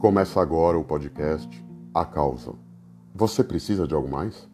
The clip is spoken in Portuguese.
Começa agora o podcast A Causa. Você precisa de algo mais?